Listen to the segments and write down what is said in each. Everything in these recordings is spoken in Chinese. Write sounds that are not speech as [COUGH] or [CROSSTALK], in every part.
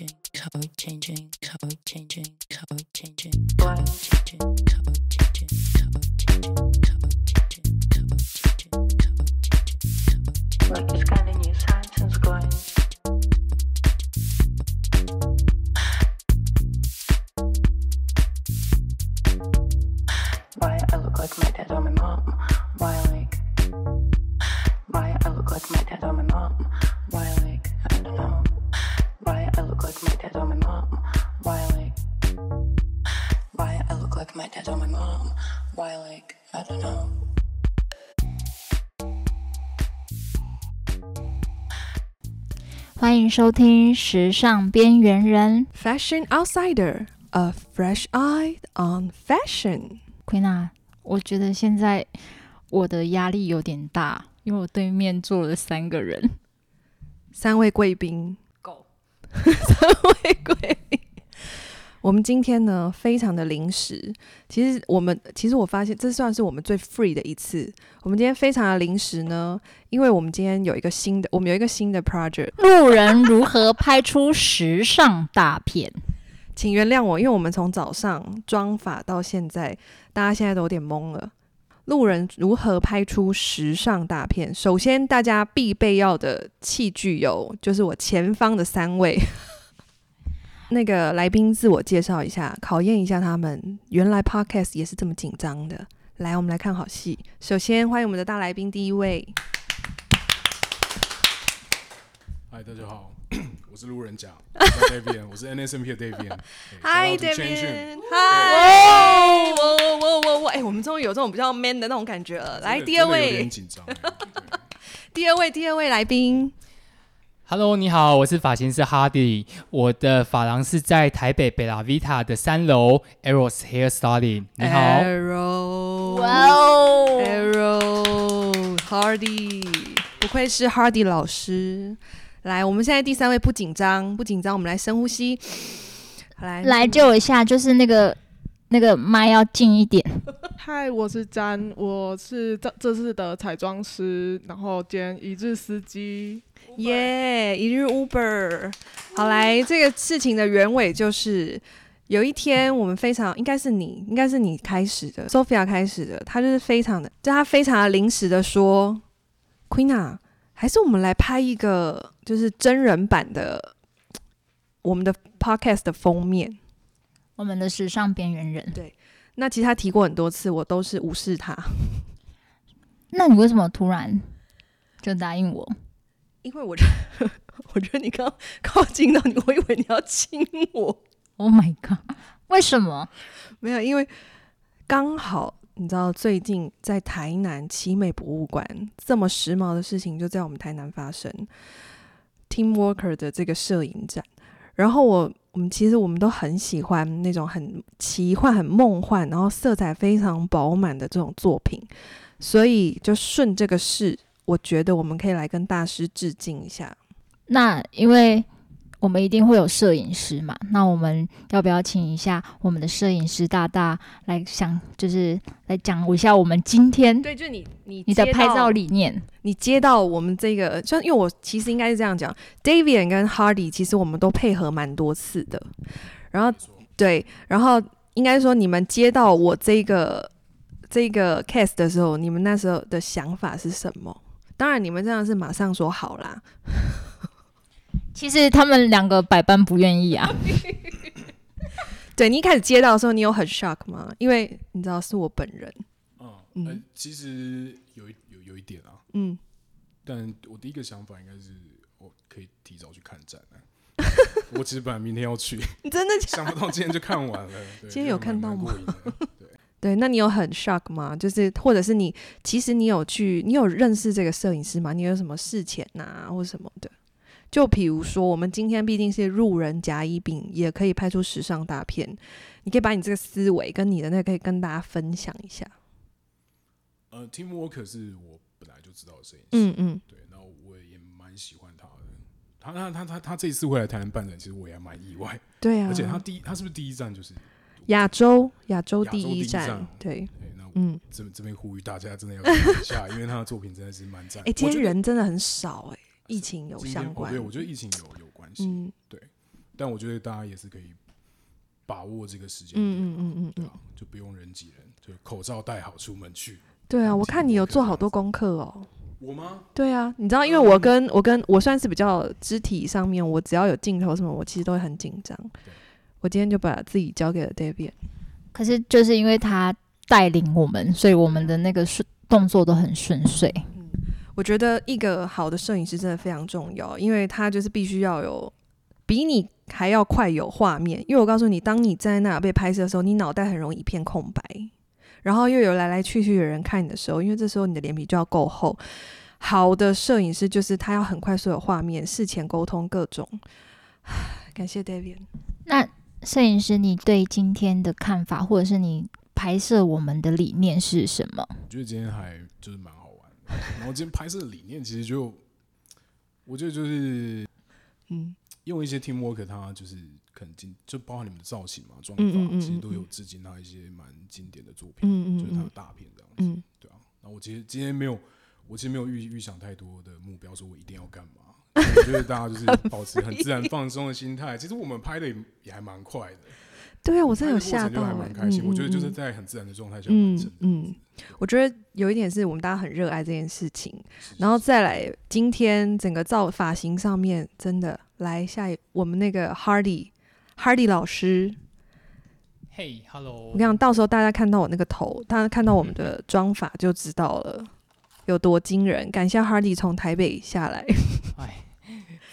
changing, color changing, color changing, color changing, color changing, color changing, color changing, color changing, color changing, color changing, color changing. 迎收听《时尚边缘人》Fashion Outsider, a fresh eye on fashion。奎娜，我觉得现在我的压力有点大，因为我对面坐了三个人，三位贵宾，狗，[LAUGHS] 三位贵宾。我们今天呢，非常的临时。其实我们，其实我发现这算是我们最 free 的一次。我们今天非常的临时呢，因为我们今天有一个新的，我们有一个新的 project。路人如何拍出时尚大片？请原谅我，因为我们从早上妆法到现在，大家现在都有点懵了。路人如何拍出时尚大片？首先，大家必备要的器具有，就是我前方的三位。那个来宾自我介绍一下，考验一下他们。原来 podcast 也是这么紧张的。来，我们来看好戏。首先欢迎我们的大来宾，第一位。嗨，大家好，[CLEARS THROAT] 我是路人甲，我是 Davian，我是 NSMP 的 Davian。嗨，Davian。嗨，我我我我我，哎，我们终于有这种比较 man 的那种感觉了。来，第二位。有点紧张。第二位，第二位来宾。Hello，你好，我是发型师 Hardy，我的发廊是在台北 Bella Vita 的三楼 Eros Hair Styling。你好，Eros，哇哦，Eros，Hardy，不愧是 Hardy 老师。来，我们现在第三位不紧张，不紧张，我们来深呼吸，来来救一下，就是那个那个麦要近一点。[LAUGHS] 嗨，我是詹，我是这这次的彩妆师，然后兼一日司机。耶！Yeah, 一日 Uber，好来，这个事情的原委就是有一天我们非常应该是你，应该是你开始的，Sophia 开始的，他就是非常的，就他非常的临时的说，Queen 啊，还是我们来拍一个就是真人版的我们的 Podcast 的封面，我们的时尚边缘人。对，那其实他提过很多次，我都是无视他。[LAUGHS] 那你为什么突然就答应我？因为我觉得，[LAUGHS] 我觉得你刚靠近到你，我以为你要亲我。Oh my god！[LAUGHS] 为什么？没有，因为刚好你知道，最近在台南奇美博物馆这么时髦的事情就在我们台南发生 Team Worker 的这个摄影展。然后我我们其实我们都很喜欢那种很奇幻、很梦幻，然后色彩非常饱满的这种作品，所以就顺这个势。我觉得我们可以来跟大师致敬一下。那因为我们一定会有摄影师嘛，那我们要不要请一下我们的摄影师大大来想，就是来讲一下我们今天对，就你你你的拍照理念，你接到我们这个，像因为我其实应该是这样讲，Davian 跟 Hardy 其实我们都配合蛮多次的，然后对，然后应该说你们接到我这个这个 cast 的时候，你们那时候的想法是什么？当然，你们这样是马上说好啦。其实他们两个百般不愿意啊。[LAUGHS] 对，你一开始接到的时候，你有很 shock 吗？因为你知道是我本人。嗯嗯、呃，其实有一有有一点啊。嗯。但我第一个想法应该是，我可以提早去看展啊。[LAUGHS] 我其实本来明天要去，你真的想不到今天就看完了。[LAUGHS] 今天有看到吗？对，那你有很 shock 吗？就是，或者是你其实你有去，你有认识这个摄影师吗？你有什么事前呐、啊，或什么的？就比如说，我们今天毕竟是路人甲乙丙，也可以拍出时尚大片。你可以把你这个思维跟你的那个可以跟大家分享一下。呃，Tim Walker 是我本来就知道的摄影师，嗯嗯，对，然后我也蛮喜欢他的。他他他他他这一次会来台湾办展，其实我也蛮意外。对啊，而且他第一，他是不是第一站就是？亚洲亚洲第一站，一对，那嗯，这这边呼吁大家真的要看一下，因为他的作品真的是蛮赞。哎，今天人真的很少哎，疫情有相关，对，我觉得疫情有有关系，嗯，对。但我觉得大家也是可以把握这个时间，嗯嗯嗯嗯，对啊，就不用人挤人，就口罩戴好出门去。对啊，我看你有做好多功课哦。我吗？对啊，你知道，因为我跟我跟我算是比较肢体上面，我只要有镜头什么，我其实都会很紧张。我今天就把自己交给了 David，可是就是因为他带领我们，所以我们的那个顺动作都很顺遂。嗯，我觉得一个好的摄影师真的非常重要，因为他就是必须要有比你还要快有画面。因为我告诉你，当你站在那被拍摄的时候，你脑袋很容易一片空白。然后又有来来去去的人看你的时候，因为这时候你的脸皮就要够厚。好的摄影师就是他要很快速有画面，事前沟通各种。[SIGHS] 感谢 David。那摄影师，你对今天的看法，或者是你拍摄我们的理念是什么？我觉得今天还就是蛮。然后今天拍摄的理念其实就，我觉得就是，嗯，用一些 teamwork，它就是。肯定就包含你们的造型嘛，妆发、嗯嗯嗯、其实都有致敬他一些蛮经典的作品，嗯嗯嗯就是他的大片这样子，嗯、对啊。那我其实今天没有，我其实没有预预想太多的目标，说我一定要干嘛。我觉得大家就是保持很自然放松的心态。其实我们拍的也也还蛮快的，对啊，我真的有吓到，还蛮开心。嗯嗯嗯我觉得就是在很自然的状态下完成。嗯，我觉得有一点是我们大家很热爱这件事情，是是是然后再来今天整个造发型上面真的来下一我们那个 Hardy。Hardy 老师，嘿、hey，Hello！我跟你讲，到时候大家看到我那个头，大家看到我们的妆法就知道了有多惊人。感谢 Hardy 从台北下来，[LAUGHS] 哎，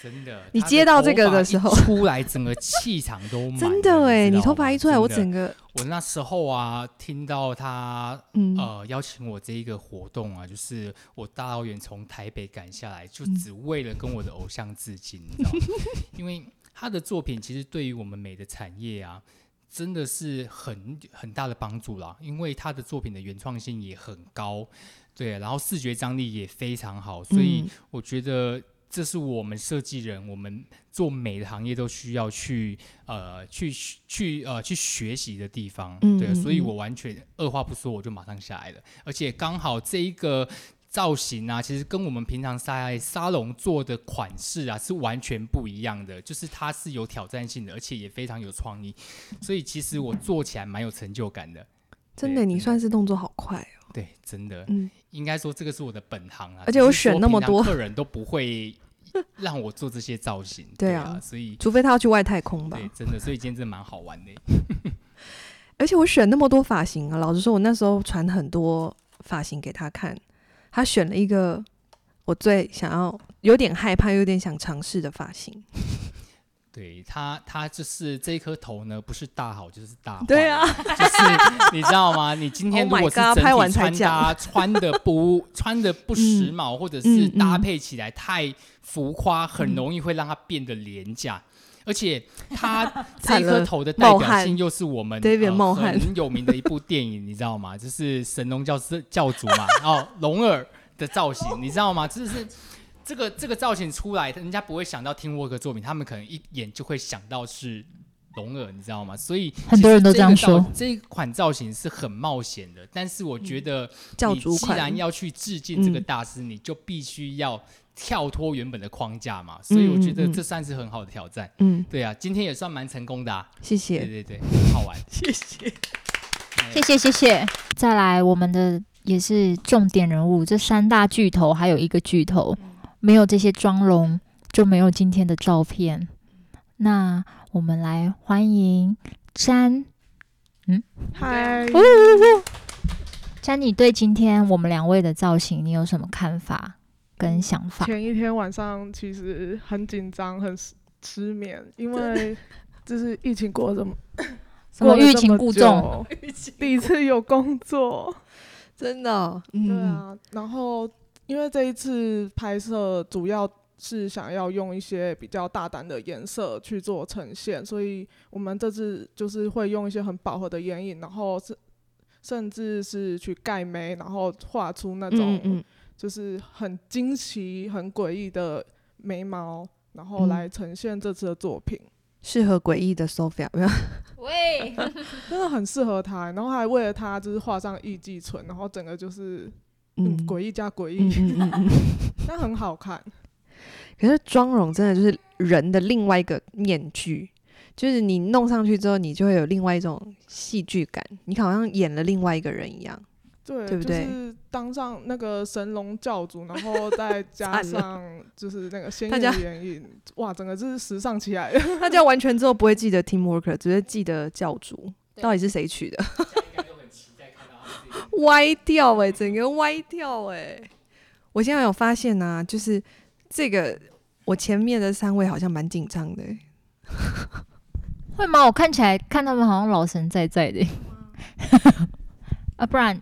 真的，你接到这个的时候出来，整个气场都真的哎，你头发一出来，我整个我那时候啊，听到他、嗯、呃邀请我这一个活动啊，就是我大老远从台北赶下来，就只为了跟我的偶像致敬，你知道吗？[LAUGHS] 因为。他的作品其实对于我们美的产业啊，真的是很很大的帮助啦。因为他的作品的原创性也很高，对，然后视觉张力也非常好，所以我觉得这是我们设计人，我们做美的行业都需要去呃去去呃去学习的地方。对，所以我完全二话不说我就马上下来了，而且刚好这一个。造型啊，其实跟我们平常在沙龙做的款式啊是完全不一样的，就是它是有挑战性的，而且也非常有创意，所以其实我做起来蛮有成就感的。真的，你算是动作好快哦。对，真的，嗯，应该说这个是我的本行啊。而且我选那么多客人都不会 [LAUGHS] 让我做这些造型，[LAUGHS] 对啊，所以除非他要去外太空吧。对，真的，所以今天真的蛮好玩的。[LAUGHS] 而且我选那么多发型啊，老实说，我那时候传很多发型给他看。他选了一个我最想要、有点害怕、有点想尝试的发型。对他，他就是这颗头呢，不是大好就是大坏。对啊，[LAUGHS] 就是你知道吗？你今天如果是整体穿搭 [LAUGHS] 穿的不穿的不时髦，或者是搭配起来太浮夸，很容易会让它变得廉价。而且他 [LAUGHS] 这颗头的代表性又是我们很有名的一部电影，你知道吗？就是神龙教教主嘛，哦，龙儿的造型，你知道吗？就是这个这个造型出来，人家不会想到 Teamwork 作品，他们可能一眼就会想到是龙耳，你知道吗？所以很多人都这样说，这一款造型是很冒险的。但是我觉得，你既然要去致敬这个大师，你就必须要。跳脱原本的框架嘛，所以我觉得这算是很好的挑战。嗯，对啊，今天也算蛮成功的啊。谢谢。对对对，很好玩。[LAUGHS] 谢谢，谢谢谢谢。再来，我们的也是重点人物，这三大巨头还有一个巨头，没有这些妆容就没有今天的照片。那我们来欢迎詹。嗯，嗨。詹，你对今天我们两位的造型，你有什么看法？跟想法。前一天晚上其实很紧张，很失眠，因为就是疫情过这么，[LAUGHS] 过欲擒 [LAUGHS] 故纵，第一次有工作，真的、哦，对啊。嗯、然后因为这一次拍摄主要是想要用一些比较大胆的颜色去做呈现，所以我们这次就是会用一些很饱和的眼影，然后是甚至是去盖眉，然后画出那种。就是很惊奇、很诡异的眉毛，然后来呈现这次的作品，适、嗯、合诡异的 Sophia，[LAUGHS] 喂，[LAUGHS] 真的很适合她，然后还为了她就是画上艺伎唇，然后整个就是嗯诡异加诡异，[LAUGHS] 但很好看。可是妆容真的就是人的另外一个面具，就是你弄上去之后，你就会有另外一种戏剧感，你好像演了另外一个人一样。对，对不对？就是当上那个神龙教主，然后再加上 [LAUGHS] 就是那个鲜艳的眼影，哇，整个就是时尚起来了。[LAUGHS] 大家完全之后不会记得 team worker，只会记得教主到底是谁取的。歪掉哎、整个歪掉哎、我现在有发现呐、就是这个我前面的三位好像蛮紧张的、欸，会吗？我看起来看他们好像老神在在的、欸，[LAUGHS] 啊，不然。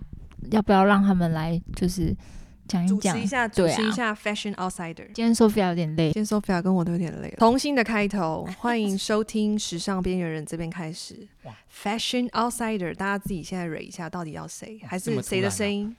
要不要让他们来，就是讲一讲？主持一下，主持一下 Fashion Outsider。今天 Sophia 有点累，今天 Sophia 跟我都有点累。童心的开头，欢迎收听时尚边缘人这边开始。Fashion Outsider，大家自己现在 rate 一下，到底要谁？还是谁的声音？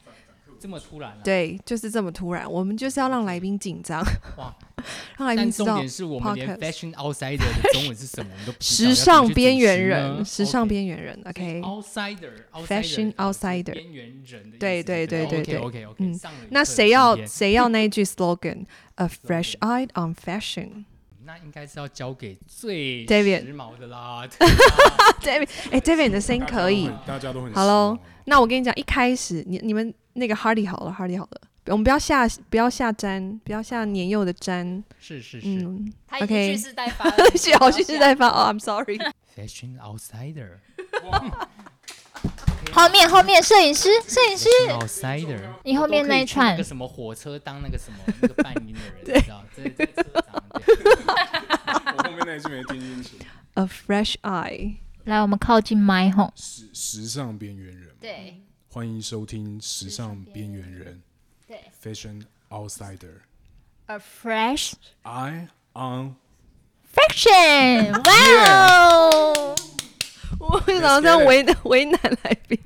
这么突然、啊？对，就是这么突然。我们就是要让来宾紧张。哇！[LAUGHS] 让来宾知道。重点是我们连 fashion outsider 的中文是什么，我们都不知道。时尚边缘人，时尚边缘人。OK。outsider，fashion outsider。边缘人。对对对对对。OK OK。嗯。那谁要谁要那一句 slogan？A fresh [LAUGHS] eye on fashion。那应该是要交给最时髦的啦。[LAUGHS] David，[LAUGHS] 哎，David，你的声音可以。大家都很。好喽，那我跟你讲，一开始你你们。那个 Hardy 好了，Hardy 好了，我们不要下不要下粘，不要下年幼的粘。是是是，嗯，他已经蓄势待发了，[LAUGHS] 好蓄势待发哦，I'm sorry。Fashion outsider。后面后面摄影师摄影师。outsider。你后面那一串。那个什么火车当那个什么那个伴音的人，你知道？在在车上。[LAUGHS] 我后面那一句没听清楚。A fresh eye。来，我们靠近麦吼。时时尚边缘人。对。欢迎收听《时尚边缘人》对，Fashion Outsider，A fresh eye on fashion，哇哦！我为什么这样为为难来宾？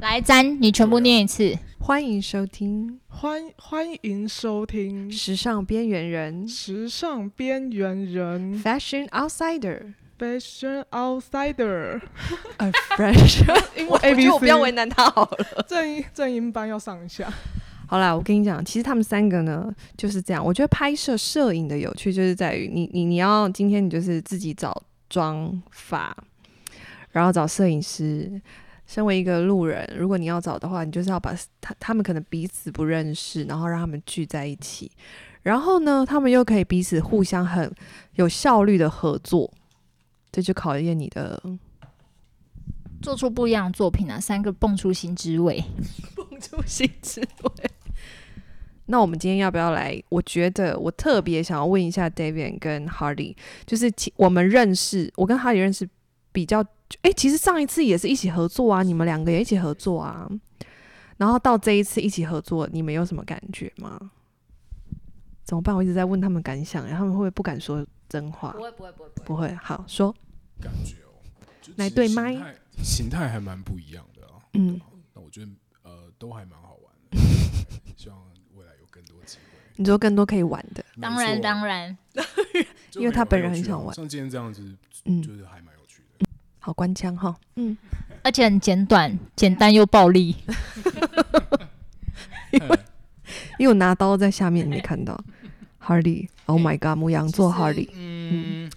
来，詹，你全部念一次。欢迎收听，欢欢迎收听《时尚边缘人》，时尚边缘人，Fashion Outsider。Fashion outsider，a fresh，[LAUGHS] 我 A B C，我不要为难他好了。正音正音班要上一下。好啦，我跟你讲，其实他们三个呢就是这样。我觉得拍摄摄影的有趣就是在于你你你要今天你就是自己找妆发，然后找摄影师。身为一个路人，如果你要找的话，你就是要把他他们可能彼此不认识，然后让他们聚在一起，然后呢，他们又可以彼此互相很有效率的合作。这就考验你的做出不一样的作品啊！三个蹦出新滋味，蹦出新滋味。那我们今天要不要来？我觉得我特别想要问一下 David 跟 Hardy，就是我们认识，我跟 Hardy 认识比较，哎，其实上一次也是一起合作啊，你们两个也一起合作啊。然后到这一次一起合作，你们有什么感觉吗？怎么办？我一直在问他们感想，然后他们会不会不敢说真话？不会，不会，不会，不会。好说。感觉哦，来对麦，形态还蛮不一样的啊。嗯，那我觉得呃都还蛮好玩的，希望未来有更多机会。[LAUGHS] 你说更多可以玩的，当然当然，因为他本人很想玩。像今天这样子，嗯，就是还蛮。好官腔哈，嗯，而且很简短、简单又暴力。[LAUGHS] 因为因为我拿刀在下面，你没看到。[LAUGHS] Hardy，Oh my God，牧羊座 Hardy，嗯。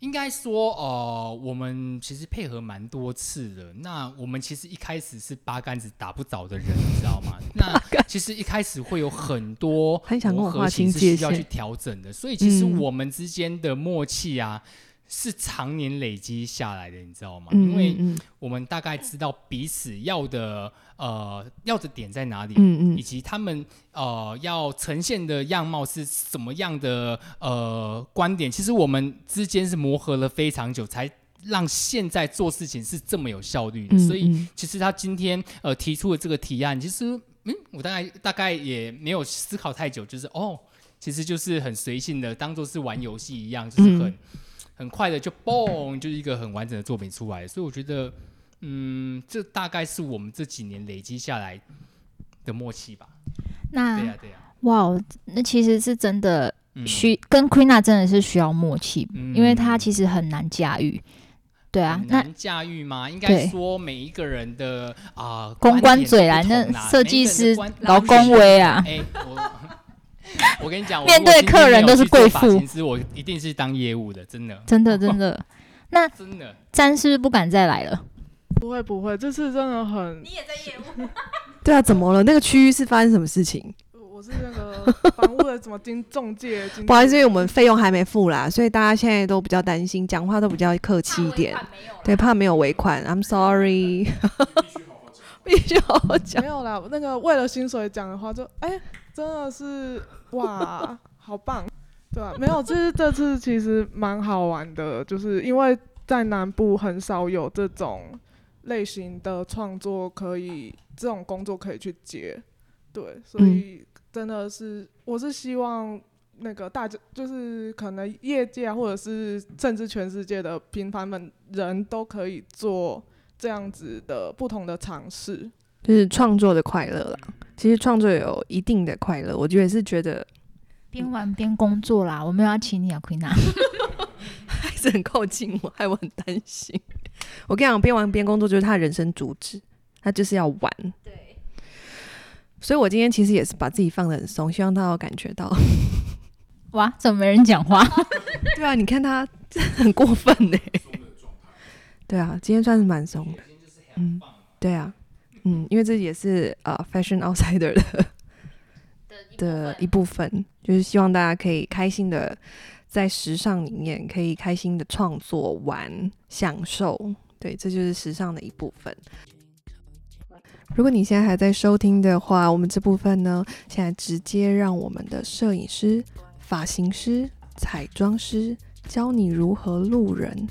应该说，呃，我们其实配合蛮多次的。那我们其实一开始是八竿子打不着的人，你知道吗？[LAUGHS] 那其实一开始会有很多磨合期是需要去调整的。所以其实我们之间的默契啊。是常年累积下来的，你知道吗？因为我们大概知道彼此要的呃要的点在哪里，嗯嗯，以及他们呃要呈现的样貌是什么样的呃观点。其实我们之间是磨合了非常久，才让现在做事情是这么有效率的。所以其实他今天呃提出的这个提案，其实嗯，我大概大概也没有思考太久，就是哦，其实就是很随性的，当做是玩游戏一样，就是很。很快的就嘣，就是一个很完整的作品出来，所以我觉得，嗯，这大概是我们这几年累积下来的默契吧。那对呀对呀，哇，那其实是真的需、嗯、跟 Queena 真的是需要默契，嗯、因为他其实很难驾驭。对啊，难驾驭吗？应该说每一个人的啊，呃、公关嘴来那设计师劳工威啊。欸我 [LAUGHS] 跟你讲，面对客人都是贵妇。其实我一定是当业务的，真的，真的，真的。[LAUGHS] 那真的，詹是不是不敢再来了？不会不会，这次真的很。你也在业务？[LAUGHS] 对啊，怎么了？那个区域是发生什么事情？我是那个房屋的什么经中介？不好意思，因为我们费用还没付啦，所以大家现在都比较担心，讲话都比较客气一点。对，怕没有尾款。I'm sorry。必须好好讲。没有啦，那个为了薪水讲的话就，就、欸、哎，真的是哇，好棒。对啊，没有，就是这次其实蛮好玩的，就是因为在南部很少有这种类型的创作可以，这种工作可以去接。对，所以真的是，我是希望那个大家，就是可能业界啊，或者是甚至全世界的平凡们人都可以做这样子的不同的尝试，就是创作的快乐啦。其实创作有一定的快乐，我觉得是觉得边玩边工作啦。我没有要请你啊，Queena，[LAUGHS] 还是很靠近我，害我很担心。我跟你讲，边玩边工作就是他人生主旨，他就是要玩。对所以，我今天其实也是把自己放得很松，希望大家有感觉到。[LAUGHS] 哇，怎么没人讲话？[LAUGHS] 对啊，你看他很过分呢。对啊，今天算是蛮松的。嗯，对啊，嗯，因为这也是呃，Fashion Outsider 的 [LAUGHS] 的一部分，就是希望大家可以开心的在时尚里面可以开心的创作、玩、享受。对，这就是时尚的一部分。如果你现在还在收听的话，我们这部分呢，现在直接让我们的摄影师、发型师、彩妆师教你如何路人，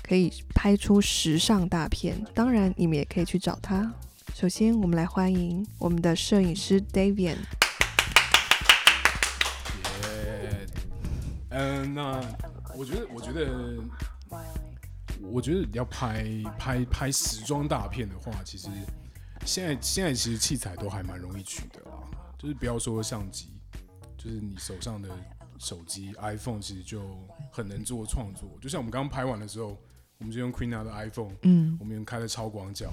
可以拍出时尚大片。当然，你们也可以去找他。首先，我们来欢迎我们的摄影师 Davian。嗯，那我觉得，我觉得，我觉得要拍拍拍时装大片的话，其实。现在现在其实器材都还蛮容易取得啊，就是不要说相机，就是你手上的手机 iPhone 其实就很能做创作。就像我们刚刚拍完的时候，我们就用 Queena 的 iPhone，嗯，我们用开了超广角，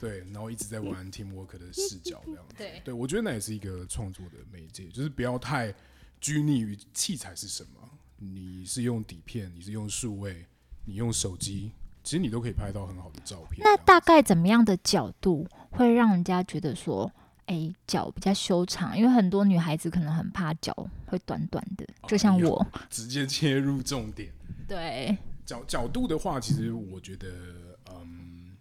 对，然后一直在玩 [LAUGHS] Teamwork 的视角这样 [LAUGHS] 子。对，对我觉得那也是一个创作的媒介，就是不要太拘泥于器材是什么，你是用底片，你是用数位，你用手机。其实你都可以拍到很好的照片。那大概怎么样的角度会让人家觉得说，哎、欸，脚比较修长？因为很多女孩子可能很怕脚会短短的，就像我。啊、直接切入重点。对。角角度的话，其实我觉得，嗯，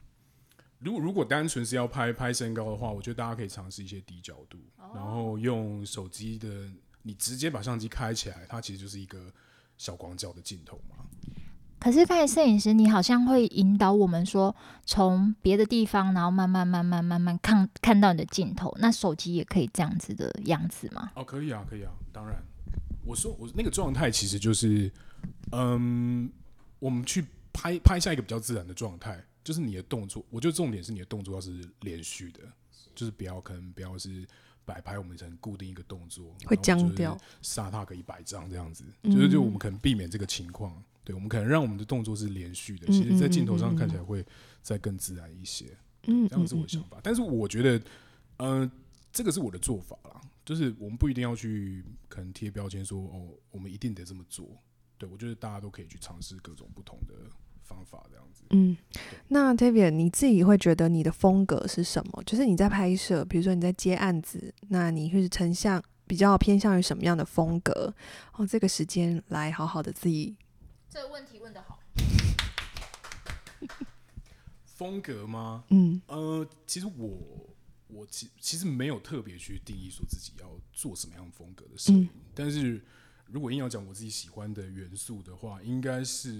如果如果单纯是要拍拍身高的话，我觉得大家可以尝试一些低角度，哦、然后用手机的，你直接把相机开起来，它其实就是一个小广角的镜头嘛。可是，看摄影师，你好像会引导我们说，从别的地方，然后慢慢、慢慢、慢慢看看到你的镜头。那手机也可以这样子的样子吗？哦，可以啊，可以啊，当然。我说我那个状态其实就是，嗯，我们去拍拍下一个比较自然的状态，就是你的动作。我觉得重点是你的动作要是连续的，就是不要可能不要是摆拍，我们成固定一个动作会僵掉，杀他个一百张这样子，嗯、就是就我们可能避免这个情况。对，我们可能让我们的动作是连续的，其实，在镜头上看起来会再更自然一些。嗯，这样是我的想法。但是我觉得，呃，这个是我的做法啦，就是我们不一定要去可能贴标签说哦，我们一定得这么做。对，我觉得大家都可以去尝试各种不同的方法，这样子。嗯，那 Tavian 你自己会觉得你的风格是什么？就是你在拍摄，比如说你在接案子，那你会是成像比较偏向于什么样的风格？哦，这个时间来好好的自己。这个问题问的好。[LAUGHS] 风格吗？嗯，呃，其实我我其其实没有特别去定义说自己要做什么样风格的摄影，嗯、但是如果硬要讲我自己喜欢的元素的话，应该是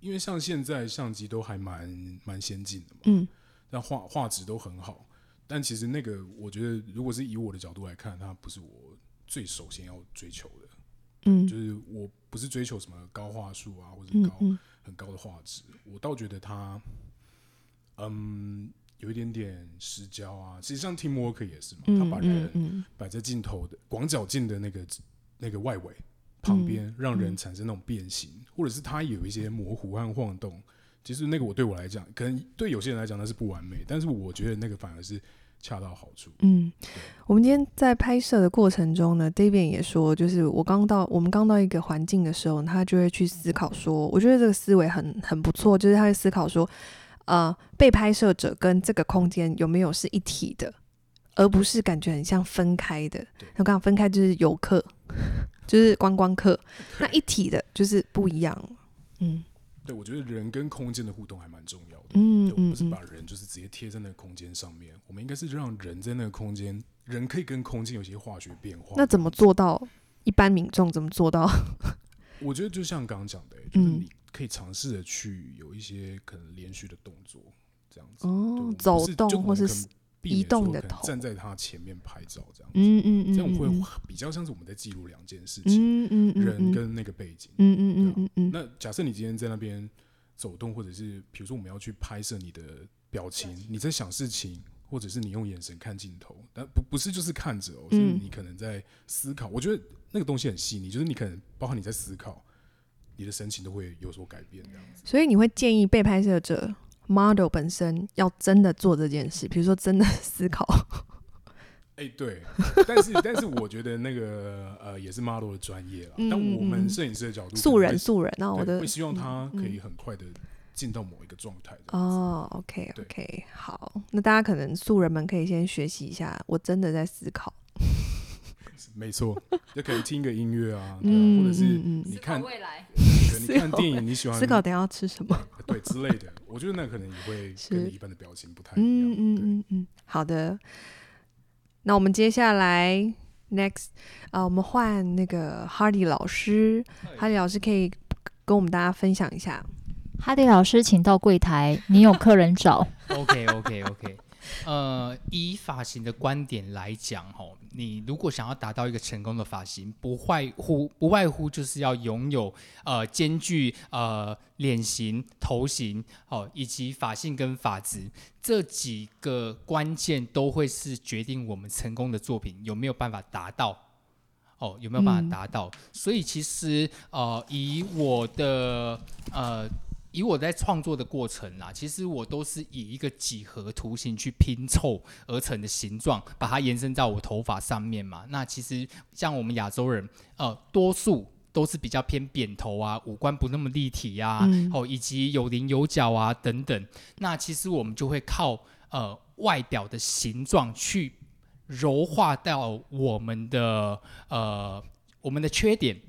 因为像现在相机都还蛮蛮先进的嘛，嗯，那画画质都很好，但其实那个我觉得，如果是以我的角度来看，它不是我最首先要追求的。嗯，就是我不是追求什么高画素啊，或者高嗯嗯。很高的画质，我倒觉得它，嗯，有一点点失焦啊。其实像 Teamwork 也是嘛，他把人摆在镜头的广角镜的那个那个外围旁边，让人产生那种变形，或者是它有一些模糊和晃动。其实那个我对我来讲，可能对有些人来讲那是不完美，但是我觉得那个反而是恰到好处。嗯，我们今天在拍摄的过程中呢，David 也说，就是我刚到我们刚到一个环境的时候，他就会去思考说，我觉得这个思维很很不错，就是他会思考说，呃，被拍摄者跟这个空间有没有是一体的，而不是感觉很像分开的。那刚刚分开就是游客，[LAUGHS] 就是观光客，那一体的就是不一样。嗯。对，我觉得人跟空间的互动还蛮重要的。嗯，我们不是把人就是直接贴在那个空间上面，嗯、我们应该是让人在那个空间，人可以跟空间有些化学变化。那怎么做到？一般民众怎么做到？[LAUGHS] 我觉得就像刚刚讲的，就是你可以尝试着去有一些可能连续的动作，这样子。哦，走动或是。移动的头，站在他前面拍照，这样子，嗯嗯嗯，这样会比较像是我们在记录两件事情，嗯嗯，人跟那个背景，嗯嗯嗯嗯嗯。那假设你今天在那边走动，或者是比如说我们要去拍摄你的表情，你在想事情，或者是你用眼神看镜头，但不不是就是看着哦，是你可能在思考。我觉得那个东西很细腻，就是你可能包含你在思考，你的神情都会有所改变，这样子。所以你会建议被拍摄者。Model 本身要真的做这件事，比如说真的思考。哎、欸，对，但是但是我觉得那个呃也是 model 的专业了。嗯、但我们摄影师的角度，素人素人，那我的会希望他可以很快的进到某一个状态。哦，OK OK，好，那大家可能素人们可以先学习一下，我真的在思考。[LAUGHS] 没错，就可以听个音乐啊，对啊，或者是你看未来，你看电影，你喜欢思考等下要吃什么，对之类的。我觉得那可能也会跟你一般的表情不太一样。嗯嗯嗯嗯，好的。那我们接下来 next 啊，我们换那个 Hardy 老师，Hardy 老师可以跟我们大家分享一下。Hardy 老师，请到柜台，你有客人找。[LAUGHS] OK OK OK。呃，以发型的观点来讲，吼，你如果想要达到一个成功的发型，不外乎不外乎就是要拥有呃兼具呃脸型、头型，哦，以及发性跟发质这几个关键，都会是决定我们成功的作品有没有办法达到，哦，有没有办法达到。嗯、所以其实呃，以我的呃。以我在创作的过程啦，其实我都是以一个几何图形去拼凑而成的形状，把它延伸到我头发上面嘛。那其实像我们亚洲人，呃，多数都是比较偏扁头啊，五官不那么立体啊，嗯、哦，以及有棱有角啊等等。那其实我们就会靠呃外表的形状去柔化到我们的呃我们的缺点。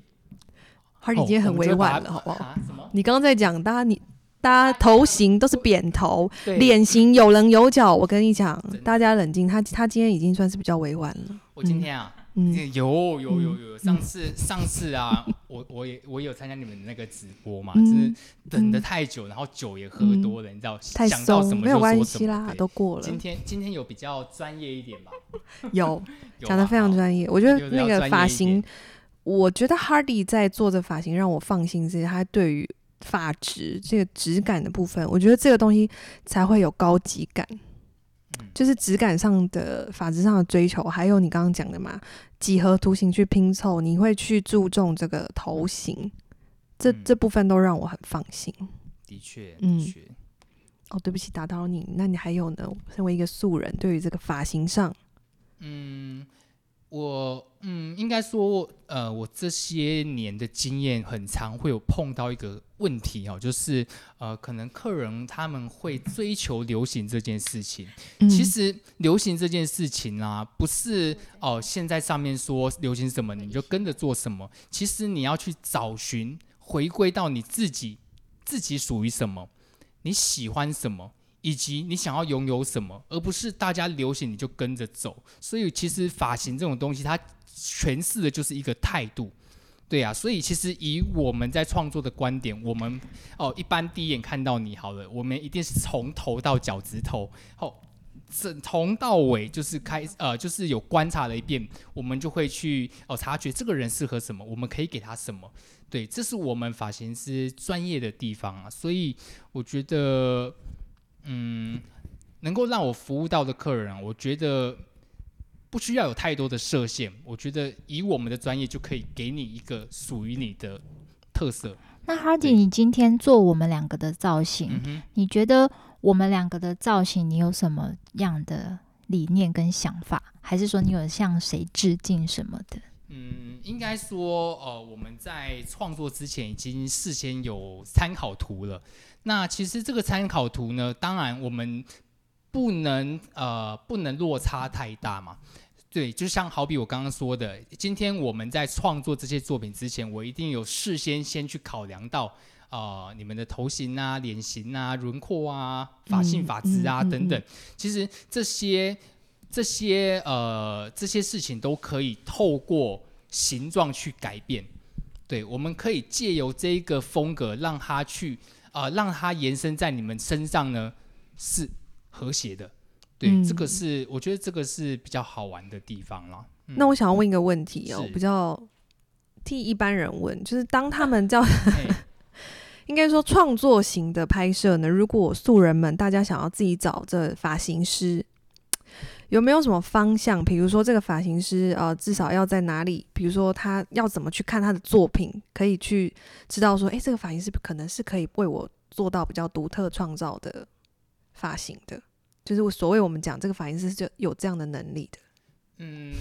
哈利今天很委婉了，好不好？啊、你刚刚在讲，大家你大家头型都是扁头，脸型有棱有角。我跟你讲，大家冷静。他他今天已经算是比较委婉了。我今天啊，嗯，有有有有，上次上次啊，我我也我也有参加你们那个直播嘛，就是等的太久，然后酒也喝多了，你知道，想到什么就说什么啦，都过了。今天今天有比较专业一点吧？有，[LAUGHS] 讲得非常专业。我觉得那个发型。我觉得 Hardy 在做的发型让我放心，是他对于发质这个质感的部分，我觉得这个东西才会有高级感，就是质感上的发质上的追求，还有你刚刚讲的嘛，几何图形去拼凑，你会去注重这个头型，这这部分都让我很放心。的确，的确，嗯，哦，对不起，打扰你，那你还有呢？身为一个素人，对于这个发型上，嗯。我嗯，应该说，呃，我这些年的经验很常会有碰到一个问题哦，就是呃，可能客人他们会追求流行这件事情。嗯、其实流行这件事情啊，不是哦、呃，现在上面说流行什么你就跟着做什么。其实你要去找寻，回归到你自己，自己属于什么，你喜欢什么。以及你想要拥有什么，而不是大家流行你就跟着走。所以其实发型这种东西，它诠释的就是一个态度，对啊。所以其实以我们在创作的观点，我们哦一般第一眼看到你好了，我们一定是从头到脚趾头，哦，从头到尾就是开呃就是有观察了一遍，我们就会去哦察觉这个人适合什么，我们可以给他什么。对，这是我们发型师专业的地方啊。所以我觉得。嗯，能够让我服务到的客人，我觉得不需要有太多的设限。我觉得以我们的专业就可以给你一个属于你的特色。那 Hardy，你今天做我们两个的造型，嗯、你觉得我们两个的造型，你有什么样的理念跟想法，还是说你有向谁致敬什么的？嗯，应该说，呃，我们在创作之前已经事先有参考图了。那其实这个参考图呢，当然我们不能呃不能落差太大嘛。对，就像好比我刚刚说的，今天我们在创作这些作品之前，我一定有事先先去考量到啊、呃，你们的头型啊、脸型啊、轮廓啊、发性发质啊、嗯、等等。其实这些这些呃这些事情都可以透过形状去改变。对，我们可以借由这一个风格，让它去啊、呃，让它延伸在你们身上呢，是和谐的。对，嗯、这个是我觉得这个是比较好玩的地方了。嗯、那我想要问一个问题哦，比较替一般人问，就是当他们叫 [LAUGHS] [LAUGHS] 应该说创作型的拍摄呢，如果素人们大家想要自己找这发型师，有没有什么方向？比如说这个发型师呃，至少要在哪里？比如说他要怎么去看他的作品，可以去知道说，哎，这个发型师可能是可以为我做到比较独特创造的发型的。就是所谓我们讲这个发型师就有这样的能力的。嗯，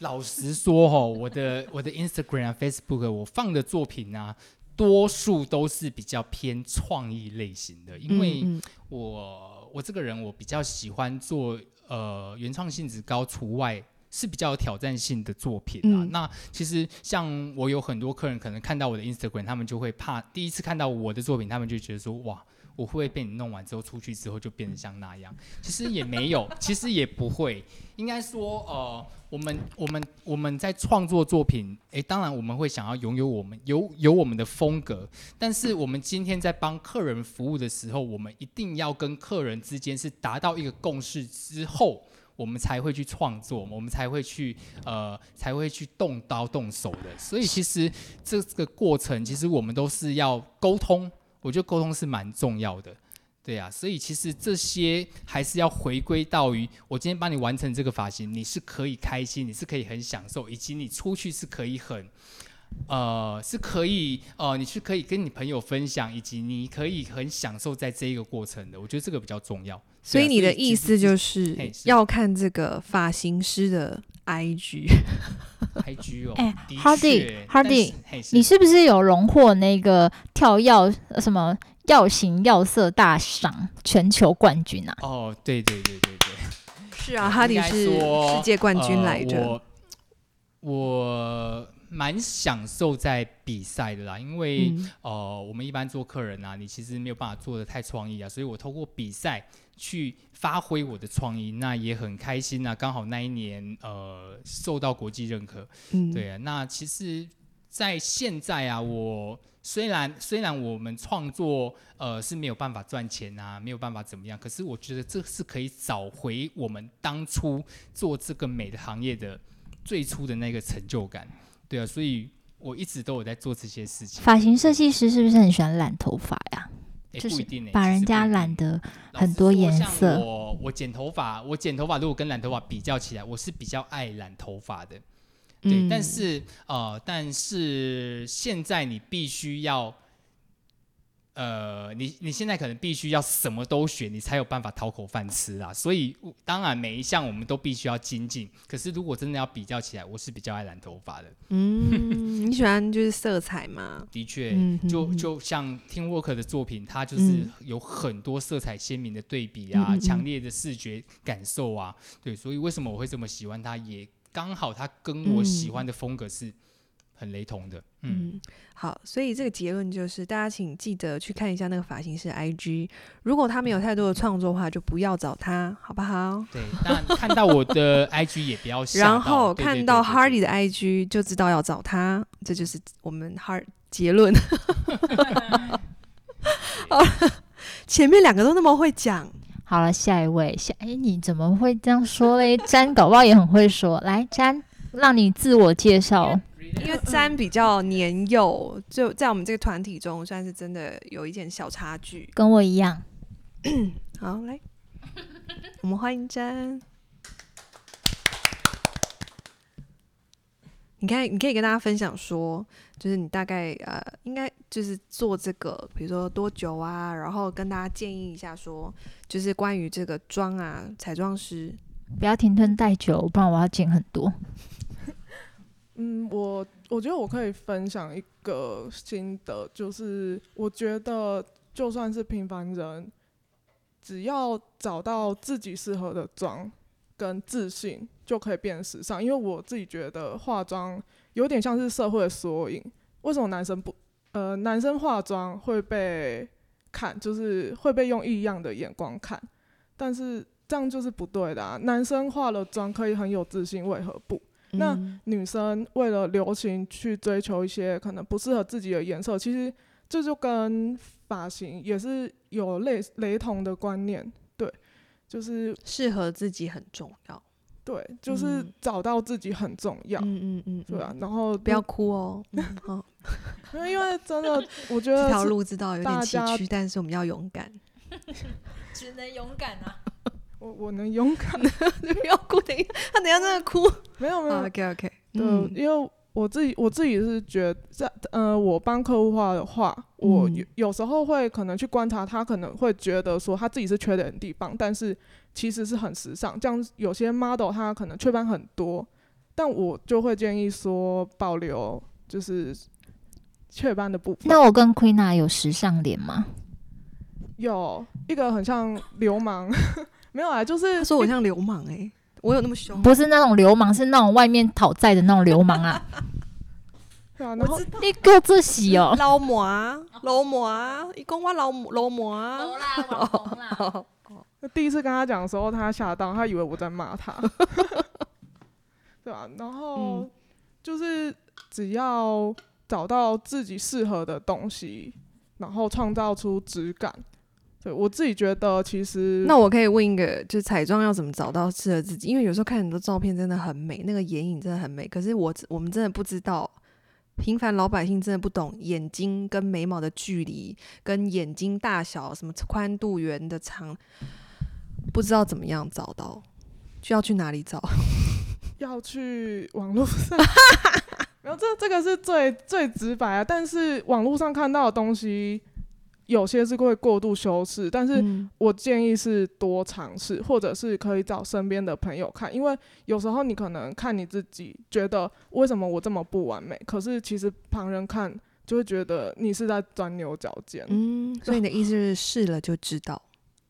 老实说哈，我的 [LAUGHS] 我的 Instagram 啊、Facebook 我放的作品啊，多数都是比较偏创意类型的，因为我我这个人我比较喜欢做呃原创性质高除外是比较有挑战性的作品啊。嗯、那其实像我有很多客人可能看到我的 Instagram，他们就会怕第一次看到我的作品，他们就觉得说哇。我会不会被你弄完之后出去之后就变成像那样？其实也没有，[LAUGHS] 其实也不会。应该说，呃，我们我们我们在创作作品，诶，当然我们会想要拥有我们有有我们的风格。但是我们今天在帮客人服务的时候，我们一定要跟客人之间是达到一个共识之后，我们才会去创作，我们才会去呃才会去动刀动手的。所以其实这个过程，其实我们都是要沟通。我觉得沟通是蛮重要的，对呀、啊，所以其实这些还是要回归到于我今天帮你完成这个发型，你是可以开心，你是可以很享受，以及你出去是可以很，呃，是可以呃，你是可以跟你朋友分享，以及你可以很享受在这一个过程的。我觉得这个比较重要。啊、所以你的意思就是要看这个发型师的 IG，IG 哦，哎，Hardy，Hardy，你是不是有荣获那个跳药什么药型药色大赏全球冠军啊？哦，对对对对对，[LAUGHS] 是啊，Hardy 是世界冠军来着。呃、我我蛮享受在比赛的啦，因为、嗯、呃，我们一般做客人啊，你其实没有办法做的太创意啊，所以我透过比赛。去发挥我的创意，那也很开心呐、啊。刚好那一年，呃，受到国际认可，嗯，对啊。那其实，在现在啊，我虽然虽然我们创作，呃，是没有办法赚钱啊，没有办法怎么样，可是我觉得这是可以找回我们当初做这个美的行业的最初的那个成就感，对啊。所以我一直都有在做这些事情。发型设计师是不是很喜欢染头发呀？就是把人家染得很多颜色。我我剪头发，我剪头发如果跟染头发比较起来，我是比较爱染头发的。对，嗯、但是呃，但是现在你必须要。呃，你你现在可能必须要什么都学，你才有办法讨口饭吃啊。所以当然每一项我们都必须要精进。可是如果真的要比较起来，我是比较爱染头发的。嗯，你喜欢就是色彩吗？的确，就就像 Teamwork 的作品，它就是有很多色彩鲜明的对比啊，嗯、强烈的视觉感受啊。对，所以为什么我会这么喜欢它？也刚好它跟我喜欢的风格是。很雷同的，嗯，嗯，好，所以这个结论就是，大家请记得去看一下那个发型师 IG，如果他没有太多的创作的话，就不要找他，好不好？对，那看到我的 [LAUGHS] IG 也不要然后看到 Hardy 的 IG 就知道要找他，这就是我们 Hard 结论。好，前面两个都那么会讲，好了，下一位，下，哎，你怎么会这样说嘞？詹搞不好也很会说，来，詹，让你自我介绍。因为詹比较年幼，就在我们这个团体中算是真的有一点小差距，跟我一样。[CLEARS THROAT] 好，来，我们欢迎詹。你看，你可以跟大家分享说，就是你大概呃，应该就是做这个，比如说多久啊？然后跟大家建议一下说，就是关于这个妆啊，彩妆师不要停顿太久，不然我要剪很多。嗯，我我觉得我可以分享一个心得，就是我觉得就算是平凡人，只要找到自己适合的妆跟自信，就可以变时尚。因为我自己觉得化妆有点像是社会的缩影。为什么男生不呃男生化妆会被看，就是会被用异样的眼光看？但是这样就是不对的啊！男生化了妆可以很有自信，为何不？那女生为了流行去追求一些可能不适合自己的颜色，其实这就跟发型也是有类雷同的观念，对，就是适合自己很重要，对，就是找到自己很重要，嗯嗯嗯，对啊，然后不要哭哦，好，[LAUGHS] 因为因为真的，我觉得 [LAUGHS] 这条路知道有点崎岖，但是我们要勇敢，[LAUGHS] 只能勇敢啊。我我能勇敢，[LAUGHS] 不要哭，等一下，他等下真的哭。没有没有 OK。对，因为我自己我自己是觉得，在呃，我帮客户画的话，我有有时候会可能去观察他，可能会觉得说他自己是缺点的地方，但是其实是很时尚。这样有些 model 他可能雀斑很多，但我就会建议说保留就是雀斑的部分。那我跟 Queena 有时尚脸吗？有一个很像流氓。没有啊，就是他说我像流氓哎、欸，我有那么凶？不是那种流氓，是那种外面讨债的那种流氓啊。[LAUGHS] 对啊，然后你够自喜哦，老母啊，老母啊，一共我老老魔啊。老啦，网红啦。哦哦、第一次跟他讲的时候，他吓到，他以为我在骂他。[LAUGHS] 对啊，然后、嗯、就是只要找到自己适合的东西，然后创造出质感。对，我自己觉得，其实那我可以问一个，就是彩妆要怎么找到适合自己？因为有时候看很多照片真的很美，那个眼影真的很美。可是我我们真的不知道，平凡老百姓真的不懂眼睛跟眉毛的距离，跟眼睛大小什么宽度、圆的长，不知道怎么样找到，就要去哪里找？[LAUGHS] 要去网络上。[LAUGHS] 然后这这个是最最直白啊，但是网络上看到的东西。有些是会过度修饰，但是我建议是多尝试，或者是可以找身边的朋友看，因为有时候你可能看你自己觉得为什么我这么不完美，可是其实旁人看就会觉得你是在钻牛角尖。嗯，所以你的意思是试了就知道，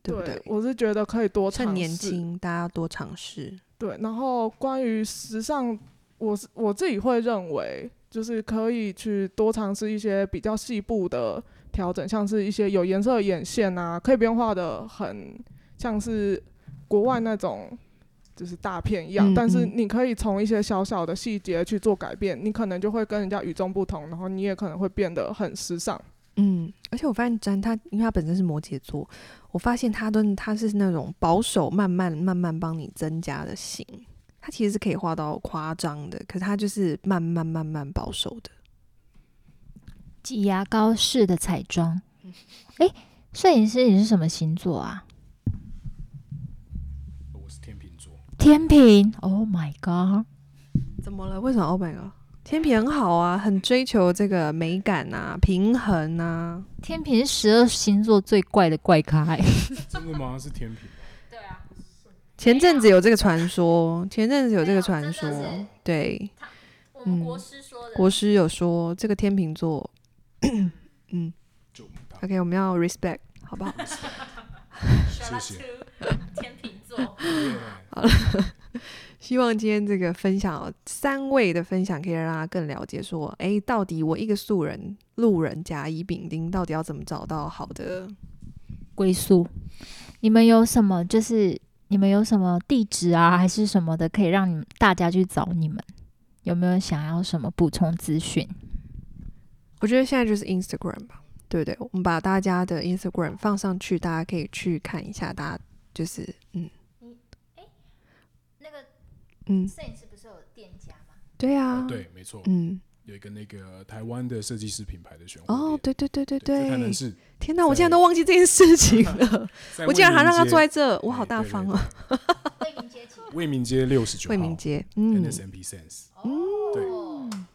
对不对？对，我是觉得可以多尝试，趁年轻大家多尝试。对，然后关于时尚，我是我自己会认为，就是可以去多尝试一些比较细部的。调整像是一些有颜色的眼线啊，可以不用画的很像是国外那种就是大片一样，嗯嗯，但是你可以从一些小小的细节去做改变，你可能就会跟人家与众不同，然后你也可能会变得很时尚。嗯，而且我发现詹他，因为他本身是摩羯座，我发现他都他是那种保守，慢慢慢慢帮你增加的型，他其实是可以画到夸张的，可是他就是慢慢慢慢保守的。挤牙膏式的彩妆，哎、欸，摄影师你是什么星座啊？我是天秤座。天秤，Oh my god！怎么了？为什么？Oh my god！天平很好啊，很追求这个美感啊，平衡啊。天平是十二星座最怪的怪咖。[LAUGHS] 真的吗？是天平？对啊。前阵子有这个传说，前阵子有这个传说，对。我们国师说的。嗯、国师有说这个天秤座。[COUGHS] 嗯，OK，我们要 respect，好不好？[LAUGHS] 谢谢。[LAUGHS] 天秤座。好了，[LAUGHS] 希望今天这个分享，三位的分享可以让大家更了解，说，哎、欸，到底我一个素人、路人甲乙丙丁，到底要怎么找到好的归宿？你们有什么？就是你们有什么地址啊，还是什么的，可以让你们大家去找你们？有没有想要什么补充资讯？我觉得现在就是 Instagram 吧，对不对？我们把大家的 Instagram 放上去，大家可以去看一下。大家就是嗯，你哎，那个嗯，摄影师不是有店家吗？对啊，对，没错，嗯，有一个那个台湾的设计师品牌的选哦，对对对对对，可能是天哪，我竟然都忘记这件事情了，[LAUGHS] 我竟然还让他坐在这，我好大方啊！为民街 [LAUGHS] 魏明街六十九号，魏明街，嗯，NSMP Sense，嗯，对，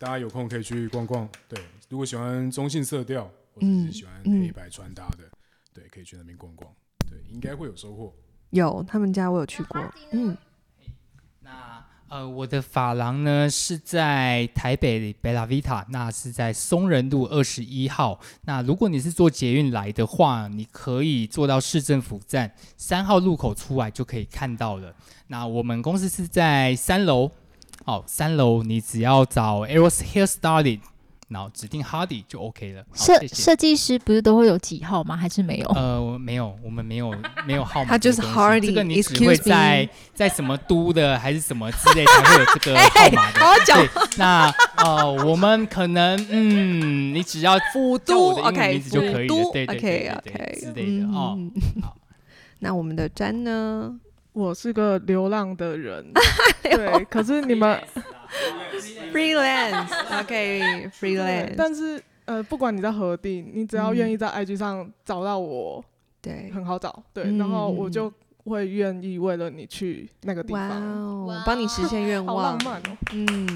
大家有空可以去逛逛，对。如果喜欢中性色调，或者是喜欢黑白穿搭的，对，可以去那边逛逛，对，应该会有收获。有他们家我有去过，嗯，那呃，我的发廊呢是在台北 Bella Vita，那是在松仁路二十一号。那如果你是坐捷运来的话，你可以坐到市政府站三号路口出来就可以看到了。那我们公司是在三楼，哦，三楼你只要找 Eros Hair Styling。然后指定 Hardy 就 OK 了。设设计师不是都会有几号吗？还是没有？呃，没有，我们没有没有号码。他就是 Hardy，这个你只会在在什么都的还是什么之类才会有这个 [LAUGHS] 号码的。好好讲。那呃，我们可能嗯，你只要辅都，OK，名字就可以了。[LAUGHS] 对对对，OK OK 之类的哦。好，那我们的詹呢？我是个流浪的人，[LAUGHS] 对，可是你们。Freelance，OK，Freelance。但是呃，不管你在何地，你只要愿意在 IG 上找到我，对，很好找，对，然后我就会愿意为了你去那个地方，哇，帮你实现愿望，好浪漫哦。嗯，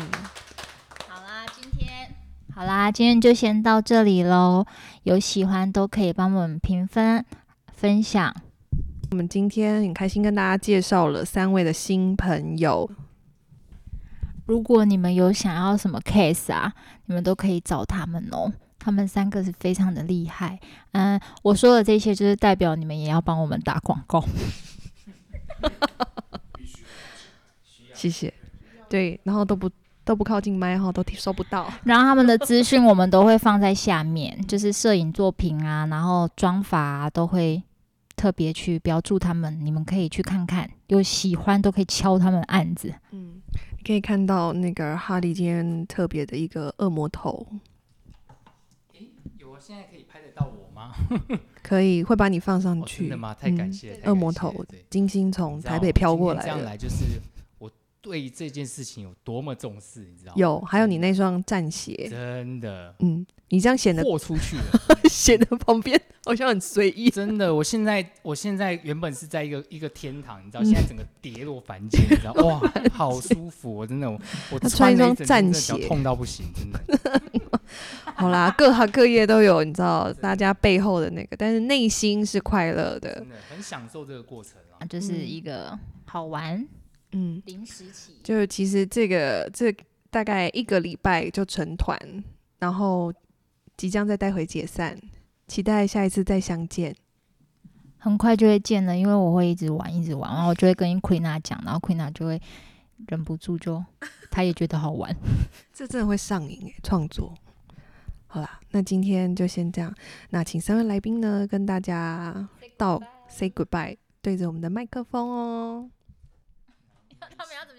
好啦，今天好啦，今天就先到这里喽。有喜欢都可以帮我们评分、分享。我们今天很开心跟大家介绍了三位的新朋友。如果你们有想要什么 case 啊，你们都可以找他们哦。他们三个是非常的厉害。嗯，我说的这些就是代表你们也要帮我们打广告。[LAUGHS] 谢谢。对，然后都不都不靠近麦哈，都收不到。然后他们的资讯我们都会放在下面，就是摄影作品啊，然后妆法啊，都会特别去标注他们，你们可以去看看。有喜欢都可以敲他们的案子。嗯。可以看到那个哈利今天特别的一个恶魔头。诶，有啊，现在可以拍得到我吗？[LAUGHS] [LAUGHS] 可以，会把你放上去。真的吗？太感谢。恶魔头，精心从台北飘过来。这样来就是我对这件事情有多么重视，你知道吗？有，还有你那双战鞋。真的。嗯。你这样显得豁出去了，[LAUGHS] 显得旁边好像很随意。真的，我现在我现在原本是在一个一个天堂，你知道，现在整个跌落凡间，你知道，[LAUGHS] 哇，好舒服，我真的，我我穿一双战鞋，痛到不行，真的。[LAUGHS] 好啦，各行各业都有，你知道，大家背后的那个，但是内心是快乐的，真的很享受这个过程啊，就是一个好玩，嗯，临时起，就其实这个这大概一个礼拜就成团，然后。即将再带回解散，期待下一次再相见。很快就会见了，因为我会一直玩，一直玩，然后我就会跟 Queena 讲，然后 Queena 就会忍不住就，他也觉得好玩。[LAUGHS] [LAUGHS] 这真的会上瘾诶，创作。好啦，那今天就先这样。那请三位来宾呢，跟大家道 say goodbye，对着我们的麦克风哦。他们要怎么？